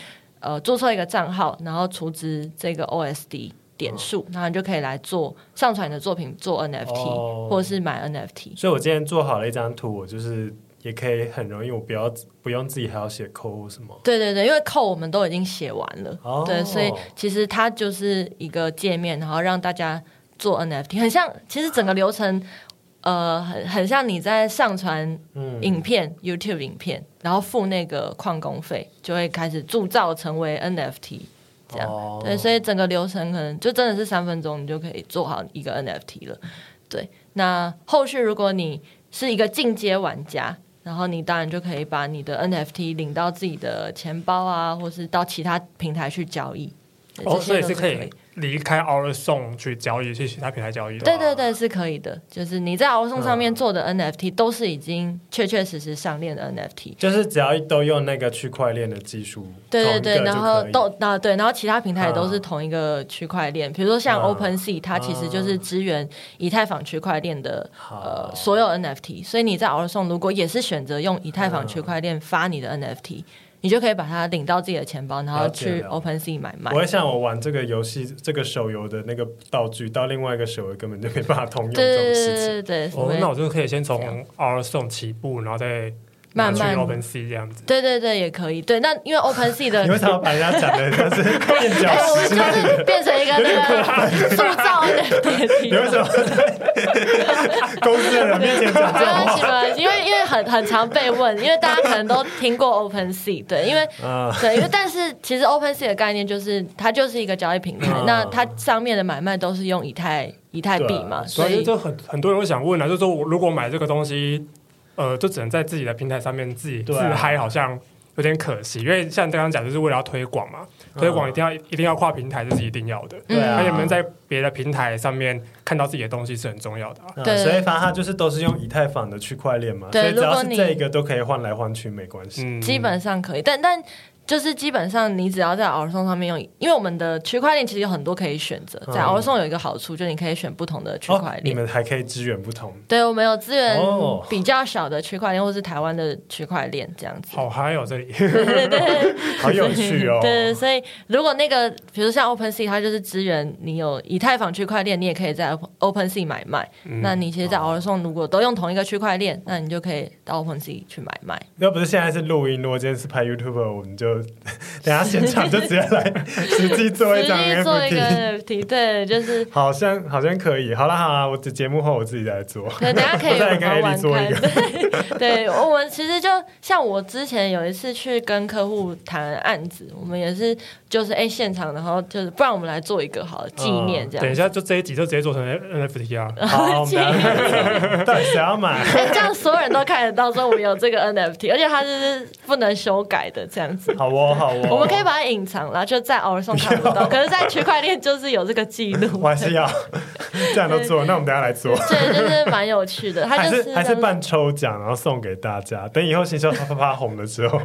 哦、呃注册一个账号，然后储值这个 OSD。点数，然后你就可以来做上传你的作品做 NFT，哦，或者是买 NFT。所以我今天做好了一张图，我就是也可以很容易，我不要不用自己还要写 code 什么。对对对，因为 code 我们都已经写完了，哦，对，所以其实它就是一个界面，然后让大家做 NFT，很像，其实整个流程，呃，很很像你在上传影片，嗯，YouTube 影片，然后付那个矿工费，就会开始铸造成为 NFT。这样，oh. 对，所以整个流程可能就真的是三分钟，你就可以做好一个 NFT 了。对，那后续如果你是一个进阶玩家，然后你当然就可以把你的 NFT 领到自己的钱包啊，或是到其他平台去交易。哦，所以是可以。离开 OurSong 去交易，去其他平台交易。对对对，是可以的。就是你在 OurSong 上面做的 NFT 都是已经确确实实上链的 NFT。就是只要都用那个区块链的技术。对对对，然后都啊对，然后其他平台也都是同一个区块链。比如说像 OpenSea，它其实就是支援以太坊区块链的呃所有 NFT。所以你在 OurSong 如果也是选择用以太坊区块链发你的 NFT。你就可以把它领到自己的钱包，然后去 OpenSea 买卖。我会像我玩这个游戏，这个手游的那个道具，到另外一个手游根本就没办法通用这种事情。对对对对。哦，那我就可以先从 OurSong 起步，然后再。慢慢 OpenSea 这样子，对对对，也可以。对，那因为 OpenSea 的，你为什么把人家讲的就是变角色？就是变成一个那个 塑造的电梯。你为什么在 公司的人面前讲这种话？因为因为很很常被问，因为大家可能都听过 OpenSea，对，因为、uh, 对，因为但是其实 OpenSea 的概念就是它就是一个交易平台，uh, 那它上面的买卖都是用以太以太币嘛，所以就很很多人会想问啊，就是说我如果买这个东西。呃，就只能在自己的平台上面自己自嗨，好像有点可惜。因为像刚刚讲，就是为了要推广嘛，推广一定要一定要跨平台，这是一定要的。对啊，而且能在别的平台上面看到自己的东西是很重要的。对，所以反正它就是都是用以太坊的区块链嘛，所以只要是这个都可以换来换去，没关系。基本上可以，但但。就是基本上，你只要在 OurSong 上面用，因为我们的区块链其实有很多可以选择。在 OurSong 有一个好处，就是你可以选不同的区块链。你们还可以支援不同。对，我们有支援比较小的区块链，或是台湾的区块链这样子。好嗨哦，这里。对对对，好有趣哦。对，所以如果那个，比如像 OpenSea，它就是支援你有以太坊区块链，你也可以在 OpenSea 买卖。那你其实，在 OurSong 如果都用同一个区块链，那你就可以到 OpenSea 去买卖。要不是现在是录音，如果今天是拍 YouTube，我们就 等下。现场就直接来 实际做一张 NFT，对，就是 好像好像可以。好了好了，我的节目后我自己来做。对，等下可以再跟 A 做一个。对，我们其实就像我之前有一次去跟客户谈案子，我们也是就是哎现场，然后就是不然我们来做一个好纪念这样。等一下就这一集就直接做成 NFT 啊！好，到底谁要买？哎，这样所有人都看得到说我们有这个 NFT，而且它是不能修改的这样子。好哦，好哦。我们可以把它隐藏了，就在 OurSong 看不到，可是，在区块链就是有这个记录。我还是要这样都做，那我们等下来做。对，就是蛮有趣的。他就是还是办抽奖，然后送给大家。等以后行销啪啪啪红了之后，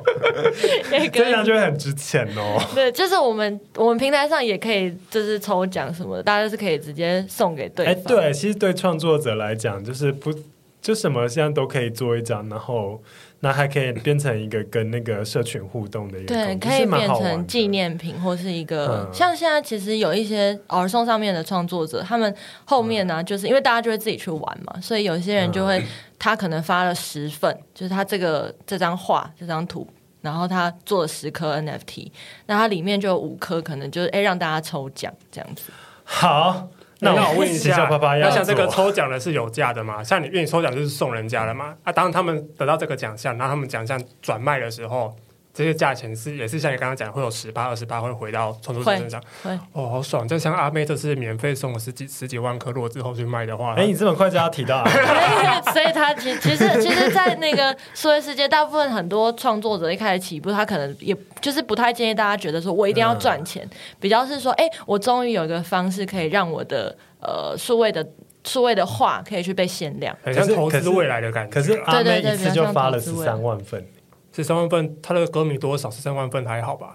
这样就会很值钱哦。对，就是我们我们平台上也可以，就是抽奖什么的，大家是可以直接送给对方。哎，对，其实对创作者来讲，就是不就什么现在都可以做一张，然后。那还可以变成一个跟那个社群互动的一个，对，可以变成纪念品或是一个。嗯、像现在其实有一些 OurSong 上面的创作者，他们后面呢，就是因为大家就会自己去玩嘛，所以有些人就会，他可能发了十份，就是他这个这张画这张图，然后他做了十颗 NFT，那它里面就有五颗可能就是哎让大家抽奖这样子。好。那我问一下，那像这个抽奖的是有价的吗？像你，愿意抽奖就是送人家的嘛。啊，当他们得到这个奖项，然后他们奖项转卖的时候。这些价钱是也是像你刚刚讲，会有十八、二十八会回到创作者身上。哦，好爽！就像阿妹这次免费送了十几十几万颗，如果之后去卖的话，哎，你这么快就要提到、啊所以他其其实其实，在那个数位世界，大部分很多创作者一开始起步，他可能也就是不太建议大家觉得说我一定要赚钱，嗯、比较是说，哎，我终于有一个方式可以让我的呃数位的数位的画可以去被限量，很像投资未来的感觉。可是阿妹一次就发了十三万份。十三万份，他的歌迷多少？十三万份还好吧？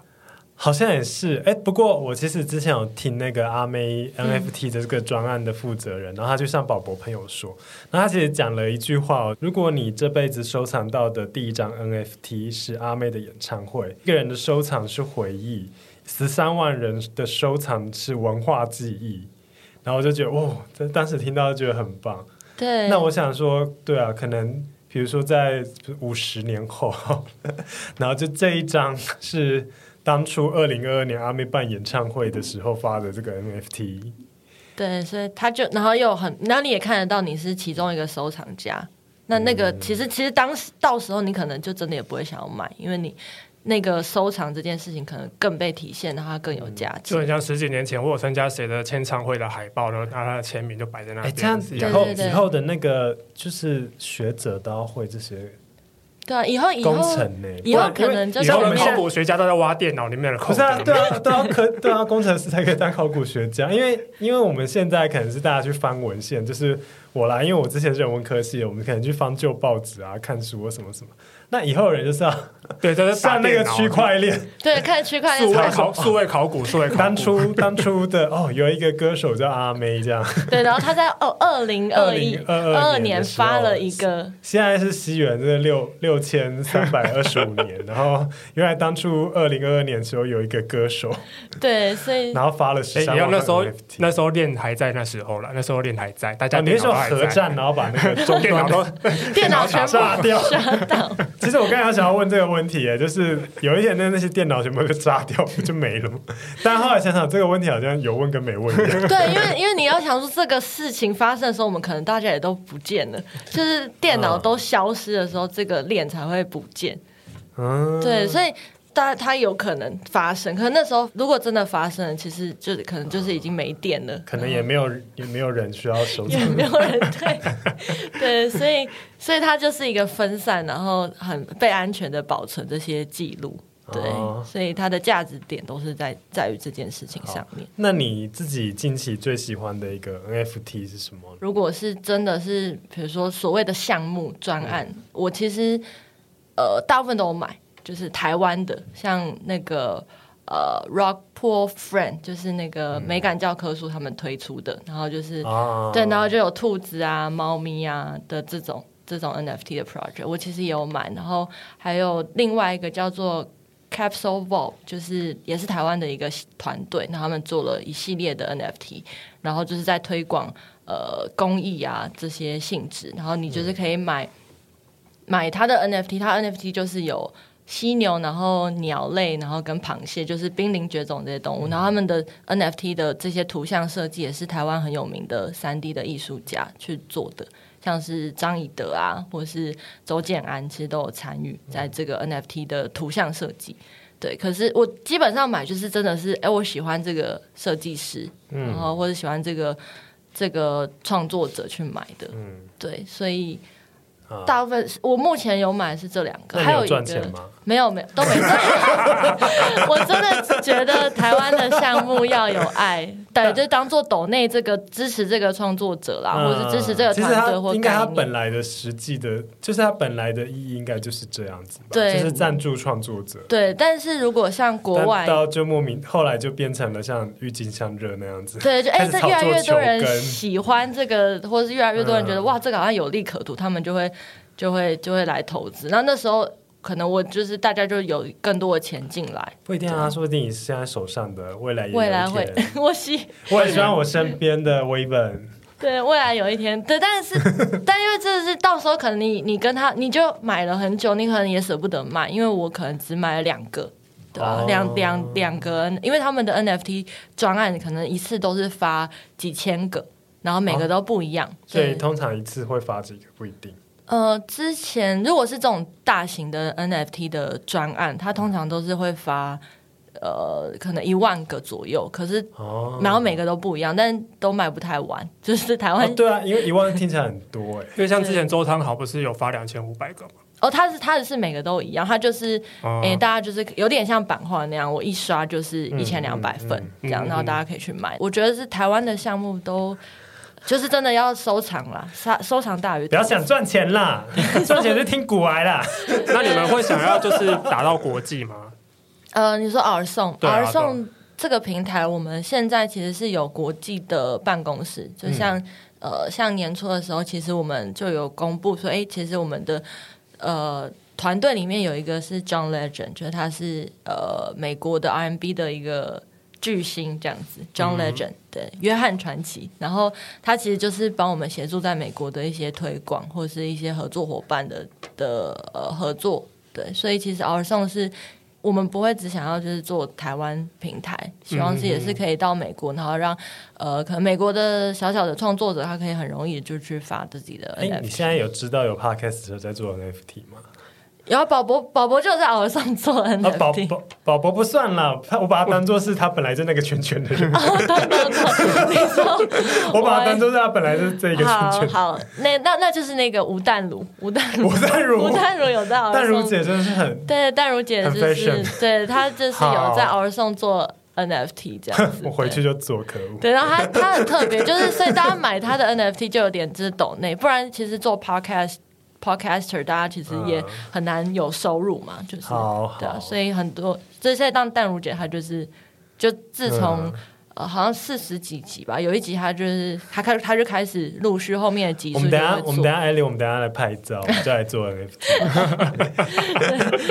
好像也是。哎，不过我其实之前有听那个阿妹 NFT 的这个专案的负责人，嗯、然后他就向宝博朋友说，那他其实讲了一句话哦：如果你这辈子收藏到的第一张 NFT 是阿妹的演唱会，一个人的收藏是回忆，十三万人的收藏是文化记忆。然后我就觉得，哦，这当时听到就觉得很棒。对。那我想说，对啊，可能。比如说，在五十年后，然后就这一张是当初二零二二年阿妹办演唱会的时候发的这个 NFT。对，所以他就，然后又很，那你也看得到你是其中一个收藏家。那那个其实，其实当时到时候你可能就真的也不会想要买，因为你。那个收藏这件事情可能更被体现，让它更有价值。就很像十几年前我有参加谁的签唱会的海报，然后他的签名就摆在那边。这样子以后以后的那个就是学者都要会这些。对啊，以后以后工程呢？以后可能就是我们考古学家都在挖电脑里面的。不是啊，对啊，对啊，可对啊，工程师才可以当考古学家，因为因为我们现在可能是大家去翻文献，就是我啦，因为我之前是人文科系，我们可能去翻旧报纸啊，看书啊什么什么。那以后人就是要 对，就是上那个区块链，对，看区块链，数位考数位考古，数位考古。当初当初的哦，有一个歌手叫阿妹，这样。对，然后他在哦二零二一二二年发了一个，现在是西元这六六千三百二十五年，然后原来当初二零二二年的时候有一个歌手，对，所以然后发了十三万。那时候那时候链还在那时候了，那时候链还在，大家那时候核战，然后把那个电脑都 电脑全部炸掉，炸掉。其实我刚才想要问这个问题，耶，就是有一天那那些电脑全部都炸掉，不就没了吗？但后来想想，这个问题好像有问跟没问一样。对，因为因为你要想说这个事情发生的时候，我们可能大家也都不见了，就是电脑都消失的时候，这个链才会不见。嗯，对，所以。但它有可能发生，可能那时候如果真的发生了，其实就可能就是已经没电了，可能也没有也没有人需要收藏，也没有人对对，所以所以它就是一个分散，然后很被安全的保存这些记录，对，哦、所以它的价值点都是在在于这件事情上面。那你自己近期最喜欢的一个 NFT 是什么？如果是真的是比如说所谓的项目专案，嗯、我其实呃大部分都有买。就是台湾的，像那个呃，Rock Pool Friend，就是那个美感教科书他们推出的，嗯、然后就是、啊、对，然后就有兔子啊、猫咪啊的这种这种 NFT 的 project，我其实也有买，然后还有另外一个叫做 Capsule Vault，就是也是台湾的一个团队，那他们做了一系列的 NFT，然后就是在推广呃公益啊这些性质，然后你就是可以买、嗯、买他的 NFT，他 NFT 就是有。犀牛，然后鸟类，然后跟螃蟹，就是濒临绝种这些动物。然后他们的 NFT 的这些图像设计也是台湾很有名的三 D 的艺术家去做的，像是张以德啊，或是周建安，其实都有参与在这个 NFT 的图像设计。对，可是我基本上买就是真的是，哎，我喜欢这个设计师，然后或者喜欢这个这个创作者去买的。嗯，对，所以。大部分我目前有买的是这两个，还有赚钱吗？没有没有都没赚。我真的觉得台湾的项目要有爱，对，就当做抖内这个支持这个创作者啦，嗯、或者支持这个团队或。应该他本来的实际的，就是他本来的意义应该就是这样子吧，对，就是赞助创作者。对，但是如果像国外，到就莫名后来就变成了像郁金香热那样子，对，就哎，这越来越多人喜欢这个，或是越来越多人觉得、嗯、哇，这个好像有利可图，他们就会就会就会来投资。那那时候。可能我就是大家就有更多的钱进来，不一定啊，说不定你是现在手上的未来未来会，我希我也希望我身边的微本，对，未来有一天，对，但是 但因为这是到时候可能你你跟他你就买了很久，你可能也舍不得卖，因为我可能只买了两个，对吧？两两两个，因为他们的 NFT 专案可能一次都是发几千个，然后每个都不一样，哦、所以通常一次会发几个不一定。呃，之前如果是这种大型的 NFT 的专案，它通常都是会发呃，可能一万个左右。可是，哦，然后每个都不一样，但都卖不太完。就是台湾、哦、对啊，因为一万听起来很多哎。因为像之前周汤豪不是有发两千五百个吗？哦，他是他的是每个都一样，他就是哎、哦欸，大家就是有点像版画那样，我一刷就是一千两百份、嗯嗯、这样，然后大家可以去买。我觉得是台湾的项目都。就是真的要收藏啦，收收藏大于。不要想赚钱啦，赚钱是听古癌啦。那你们会想要就是打到国际吗？呃，你说 OurSong，OurSong、啊、这个平台，我们现在其实是有国际的办公室，就像、嗯、呃，像年初的时候，其实我们就有公布说，哎，其实我们的呃团队里面有一个是 John Legend，就是他是呃美国的 R&B 的一个。巨星这样子，John Legend、嗯、对，约翰传奇，然后他其实就是帮我们协助在美国的一些推广或是一些合作伙伴的的呃合作，对，所以其实 OurSong 是我们不会只想要就是做台湾平台，希望是也是可以到美国，然后让呃可能美国的小小的创作者他可以很容易就去发自己的 NFT。你现在有知道有 Podcast 在做 NFT 吗？然后宝博宝博就在 OurSong 做 NFT，宝宝宝博不算了，我把他当做是他本来就那个圈圈的人。哦，对对对，你说，我把他当做是他本来就是这个圈圈。好，好，那那那就是那个吴淡如，吴淡如，吴淡如，吴淡如有在 OurSong，淡如姐真的是很对，淡如姐就是对，她就是有在 OurSong 做 NFT 这样子。我回去就做，可恶。对，然后她她很特别，就是所以大家买她的 NFT 就有点就是抖内，不然其实做 Podcast。Podcaster，大家其实也很难有收入嘛，嗯、就是好对啊，所以很多，所以现在当淡如姐，她就是，就自从、嗯、呃好像四十几集吧，有一集他就是他开他就开始陆续后面的集数。我们等下我们等下艾莉，我们等下来拍照，我们就来做 NFT。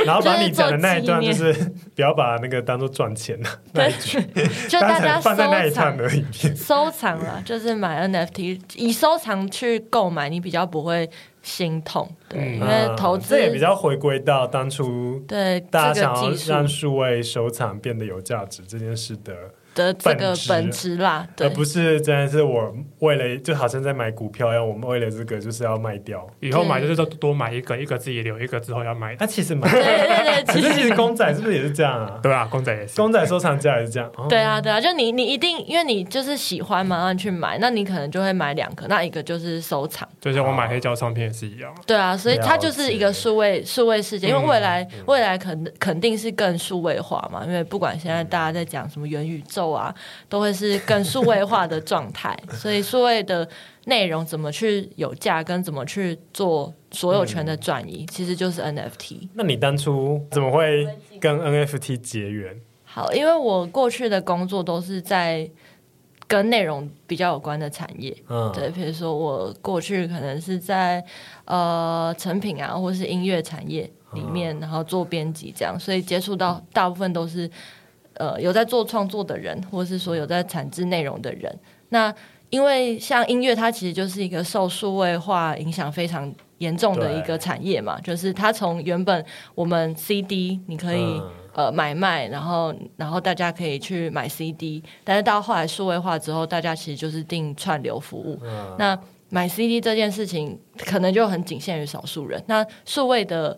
然后把你讲的那一段，就是不要把那个当做赚钱的 那一句，就大家放在那一串而已。收藏了，就是买 NFT，以收藏去购买，你比较不会。心痛，对，嗯、因为投资、也比较回归到当初对大家想要让数位收藏变得有价值这件事的。的这个本质啦，而不是真的是我为了就好像在买股票一样，我们为了这个就是要卖掉，以后买就是说多买一个，一个自己留一个之后要卖。那其实买对对对，其实其实公仔是不是也是这样啊？对啊，公仔也是，公仔收藏家也是这样。对啊对啊，就你你一定因为你就是喜欢嘛，然后去买，那你可能就会买两个，那一个就是收藏。就像我买黑胶唱片也是一样。对啊，所以它就是一个数位数位世界，因为未来未来肯肯定是更数位化嘛，因为不管现在大家在讲什么元宇宙啊，都会是更数位化的状态，所以数位的内容怎么去有价，跟怎么去做所有权的转移，嗯、其实就是 NFT。那你当初怎么会跟 NFT 结缘？好，因为我过去的工作都是在跟内容比较有关的产业，嗯，对，比如说我过去可能是在呃成品啊，或是音乐产业里面，然后做编辑这样，所以接触到大部分都是。呃，有在做创作的人，或是说有在产制内容的人，那因为像音乐，它其实就是一个受数位化影响非常严重的一个产业嘛，就是它从原本我们 CD 你可以、嗯、呃买卖，然后然后大家可以去买 CD，但是到后来数位化之后，大家其实就是订串流服务。嗯、那买 CD 这件事情可能就很仅限于少数人。那数位的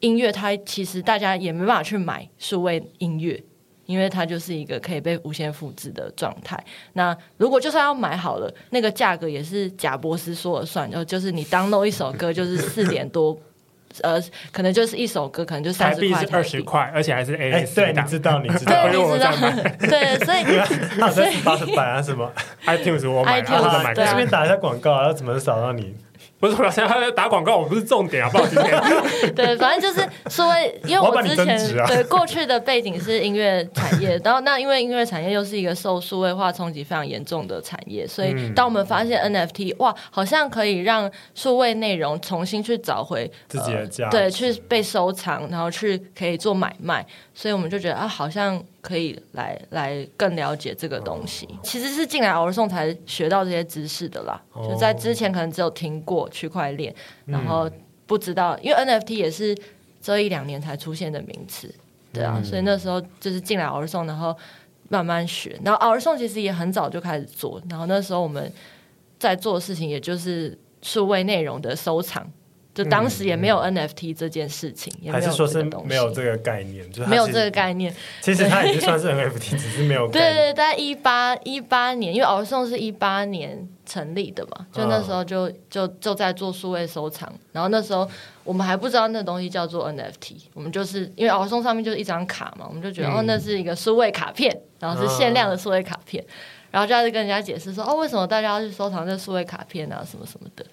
音乐，它其实大家也没办法去买数位音乐。因为它就是一个可以被无限复制的状态。那如果就算要买好了，那个价格也是贾博士说了算，然后就是你 download 一首歌就是四点多。呃，可能就是一首歌，可能就三十块，二十块，而且还是 A S。对，你知道，你知道，对，你知道，对，所以 所以八十版啊什么 iTunes 我买，然后再买。顺便打一下广告，要怎么扫到你？不是，我现在打广告，我不是重点啊，不好意思。对，反正就是说，因为我之前 对过去的背景是音乐产业，然后那因为音乐产业又是一个受数位化冲击非常严重的产业，所以当我们发现 NFT 哇，好像可以让数位内容重新去找回自己的家、呃，对，去被收藏，然后去可以做买卖，所以我们就觉得啊，好像。可以来来更了解这个东西，哦、其实是进来 OurSong 才学到这些知识的啦。哦、就在之前可能只有听过区块链，嗯、然后不知道，因为 NFT 也是这一两年才出现的名词，对啊，嗯、所以那时候就是进来 OurSong，然后慢慢学。然后 OurSong 其实也很早就开始做，然后那时候我们在做的事情也就是数位内容的收藏。就当时也没有 NFT 这件事情，还是说是没有这个概念，就没有这个概念。其实它已经算是 NFT，只是没有。对对，在一八一八年，因为 OurSong 是一八年成立的嘛，就那时候就就就在做数位收藏，然后那时候我们还不知道那东西叫做 NFT，我们就是因为 OurSong 上面就是一张卡嘛，我们就觉得哦，那是一个数位卡片，然后是限量的数位卡片，然后就开始跟人家解释说哦，为什么大家要去收藏这数位卡片啊，什么什么的。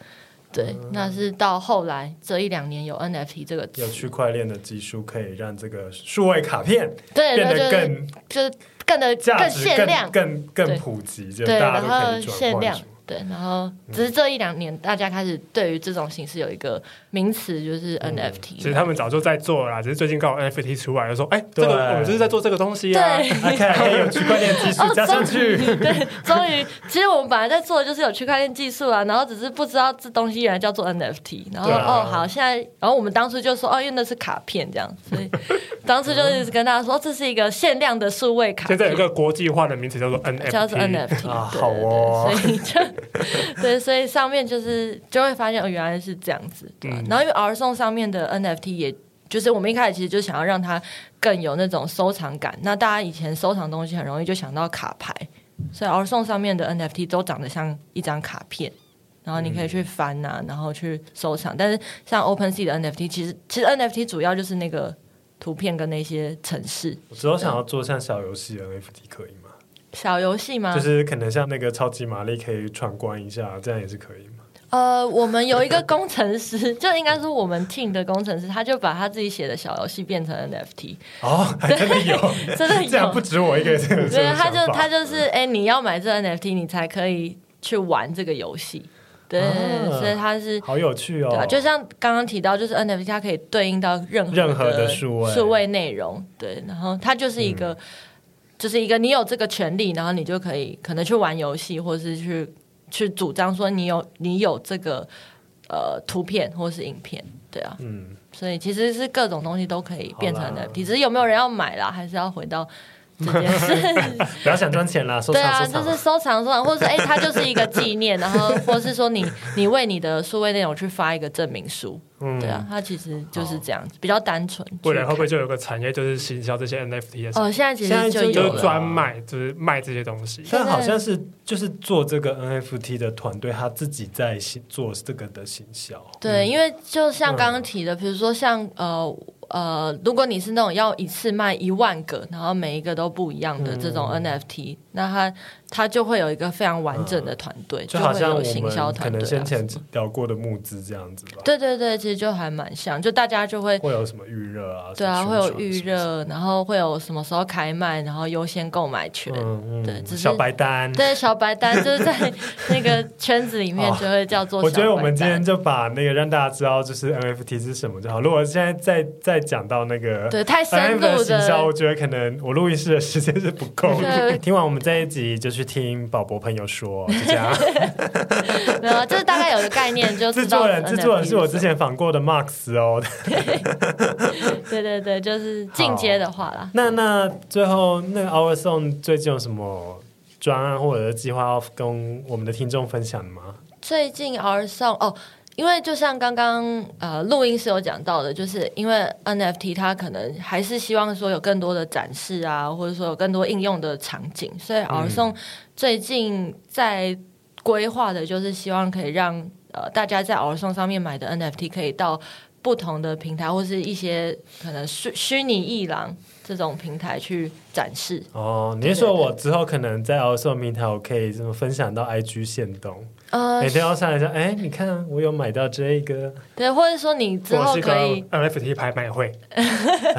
对，那是到后来这一两年有 NFT 这个，有区块链的技术可以让这个数位卡片对变得更就是更的更限量、更更普及，就对，然后限量。对，然后只是这一两年，大家开始对于这种形式有一个名词，就是 NFT。其实他们早就在做了啦，只是最近刚好 NFT 出来，就说：“哎，这个我们就是在做这个东西啊。”对，OK，有区块链技术加上去。对，终于，其实我们本来在做的就是有区块链技术啊，然后只是不知道这东西原来叫做 NFT。然后哦，好，现在，然后我们当初就说：“哦，因为那是卡片这样。”所以 当初就一直跟大家说，这是一个限量的数位卡片。现在有一个国际化的名词叫做 NFT，叫做 NFT。好哦，所以就。对，所以上面就是就会发现，哦，原来是这样子。对，然后因为 OurSong 上面的 NFT，也就是我们一开始其实就想要让它更有那种收藏感。那大家以前收藏东西很容易就想到卡牌，所以 OurSong 上面的 NFT 都长得像一张卡片，然后你可以去翻啊，然后去收藏。但是像 OpenSea 的 NFT，其实其实 NFT 主要就是那个图片跟那些城市。我只有想要做像小游戏的 NFT，可以吗？小游戏吗？就是可能像那个超级玛丽可以闯关一下，这样也是可以吗？呃，我们有一个工程师，就应该是我们 team 的工程师，他就把他自己写的小游戏变成 NFT。哦，还真的有，真的有，这样不止我一个 人。对，他就他就是，哎，你要买这 NFT，你才可以去玩这个游戏。对，所以他是好有趣哦。对就像刚刚提到，就是 NFT 它可以对应到任何任何的数位数位内容。对，然后它就是一个。就是一个，你有这个权利，然后你就可以可能去玩游戏，或是去去主张说你有你有这个呃图片或是影片，对啊，嗯，所以其实是各种东西都可以变成的，只是有没有人要买啦，还是要回到。这件事 不要想赚钱啦，收藏，对啊，就是收藏收藏，或者哎，它就是一个纪念，然后或是说你你为你的数位内容去发一个证明书，嗯，对啊，它其实就是这样子，比较单纯。未来会不会就有个产业，就是行销这些 NFT 的？哦，现在其实就有专卖，就是卖这些东西。但好像是就是做这个 NFT 的团队，他自己在做这个的行销。对，因为就像刚刚提的，比如说像呃。呃，如果你是那种要一次卖一万个，然后每一个都不一样的这种 NFT，、嗯、那他他就会有一个非常完整的团队，嗯、就好像我们可能先前聊过的募资这样子吧。对对对，其实就还蛮像，就大家就会会有什么预热啊？对啊，会有预热，然后会有什么时候开卖，然后优先购买权。嗯嗯、对，只是小白单。对，小白单 就是在那个圈子里面就会叫做、哦。我觉得我们今天就把那个让大家知道就是 NFT 是什么就好。如果现在再再讲到那个对太深入的行销，我觉得可能我录音室的时间是不够。的 听完我们这一集就去听宝博朋友说，就这样。没有，就是大概有个概念，就 制作人制作人是我之前访过的 Max 哦。对对对，就是进阶的话啦。那那最后那个 OurSong 最近有什么专案或者是计划要跟我们的听众分享的吗？最近 OurSong 哦。因为就像刚刚呃录音是有讲到的，就是因为 NFT 它可能还是希望说有更多的展示啊，或者说有更多应用的场景，所以 OurSong 最近在规划的就是希望可以让呃大家在 OurSong 上面买的 NFT 可以到不同的平台或是一些可能虚虚拟艺廊这种平台去展示。哦，你是说我之后可能在 OurSong 平台我可以这么分享到 IG 线动？呃，每天要上来说，哎、欸，你看我有买到这个，对，或者说你之后可以 NFT 拍卖会，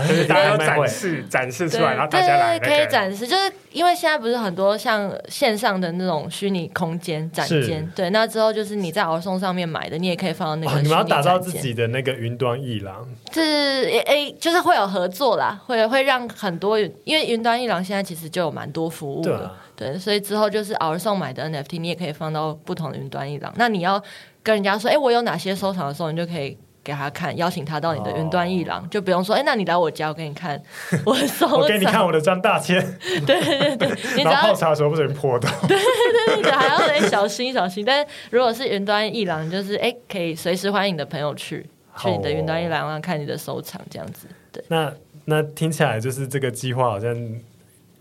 就是大家展示展示出来，然后大家来、那个、可以展示，就是因为现在不是很多像线上的那种虚拟空间展间，对，那之后就是你在 OurSong 上面买的，你也可以放到那个、哦。你们要打造自己的那个云端艺廊，是诶、欸，就是会有合作啦，会会让很多，因为云端艺廊现在其实就有蛮多服务的。对，所以之后就是 OurSong 买的 NFT，你也可以放到不同的云端艺廊。那你要跟人家说，哎，我有哪些收藏的时候，你就可以给他看，邀请他到你的云端艺廊，就不用说，哎，那你来我家，我给你看 我的收藏，我给你看我的张大千。对 对对，你然后泡茶的时候不准泼到。对对对对，还要得小心小心。但是如果是云端一廊，就是哎，可以随时欢迎你的朋友去去你的云端一廊啊，看你的收藏这样子。对，那那听起来就是这个计划好像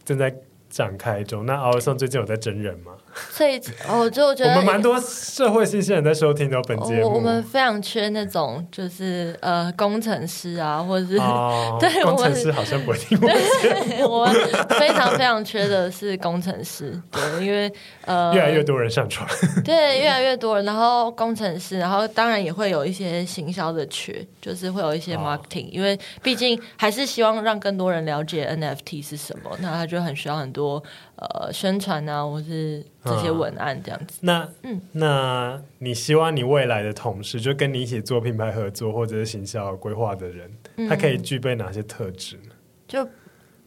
正在。展开中，那 OurSong 最近有在征人吗？所以，我就觉得我们蛮多社会新鲜人在收听的本节目。我们非常缺那种，就是呃，工程师啊，或者是、哦、对，工程师好像不会听我们。我们非常非常缺的是工程师，对，因为呃，越来越多人上床，对，越来越多人，然后工程师，然后当然也会有一些行销的缺，就是会有一些 marketing，、哦、因为毕竟还是希望让更多人了解 NFT 是什么，那他就很需要很多。呃，宣传啊，或是这些文案这样子。嗯、那，嗯，那你希望你未来的同事，就跟你一起做品牌合作或者是行销规划的人，嗯、他可以具备哪些特质呢？就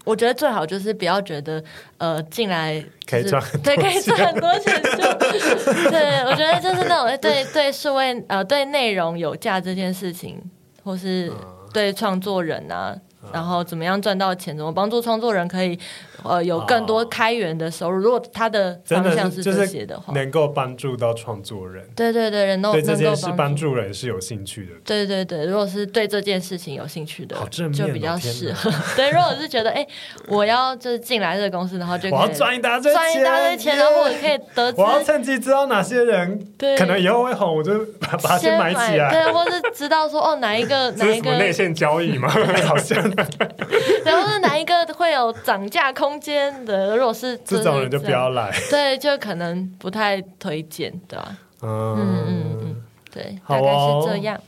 我觉得最好就是不要觉得，呃，进来、就是、可以赚，对，可以赚很多钱。就 对，我觉得就是那种对对数位呃对内容有价这件事情，或是对创作人啊。然后怎么样赚到钱？怎么帮助创作人可以呃有更多开源的收入？如果他的方向是这些的话，能够帮助到创作人，对对对，人都对这件事帮助人是有兴趣的。对对对，如果是对这件事情有兴趣的，就比较适合。对，如果是觉得哎，我要就是进来这个公司，然后就可以我要赚一大堆钱，赚一大堆钱，然后我可以得。我要趁机知道哪些人可能以后会红，我就把它先买起来。对，或是知道说哦哪一个 哪一个内线交易嘛，好像。然后是哪一个会有涨价空间的？如果是这，这种人就不要来，对，就可能不太推荐，对吧？嗯嗯嗯，对，好哦，大概是这样。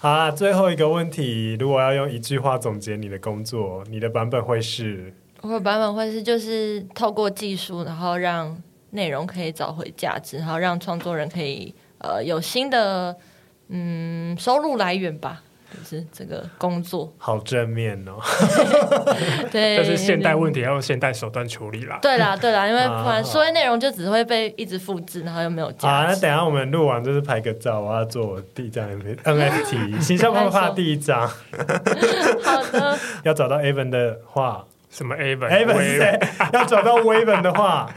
好啊，最后一个问题，如果要用一句话总结你的工作，你的版本会是？我的版本会是，就是透过技术，然后让内容可以找回价值，然后让创作人可以呃有新的嗯收入来源吧。就是这个工作好正面哦，对，但是现代问题要用现代手段处理啦。对啦，对啦，因为不然所有内容就只会被一直复制，然后又没有价值。好，那等下我们录完就是拍个照，我要做我 第一张 NFT，形象漫画第一张。好的，要找到 Avon 的话，什么谁？要找到 Waven 的话，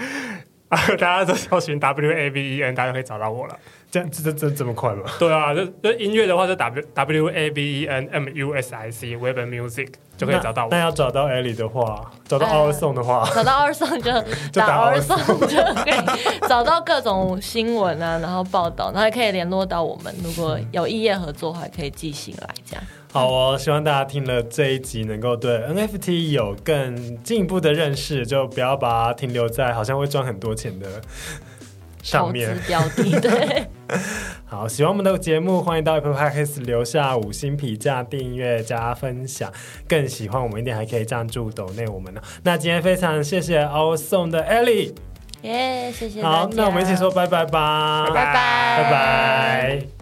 大家都搜寻 W A V E N，大家可以找到我了。这样这这这么快吗？对啊，就就音乐的话，就 W W A B E N M U S I C Waven Music 就可以找到我。那要找到 Ellie 的话，找到 OurSong 的话，找到 OurSong 就打 OurSong 就可以 找到各种新闻啊，然后报道，然后也可以联络到我们。如果有意愿合作的话，可以寄信来这样。好哦，希望大家听了这一集能够对 NFT 有更进一步的认识，就不要把它停留在好像会赚很多钱的。上面标的对，好，喜欢我们的节目，欢迎到 Apple Podcast 留下五星评价、订阅、加分享。更喜欢我们一点，还可以赞助抖内我们呢。那今天非常谢谢 OurSong 的 Ellie，耶，谢谢。好，那我们一起说拜拜吧，拜拜，拜拜。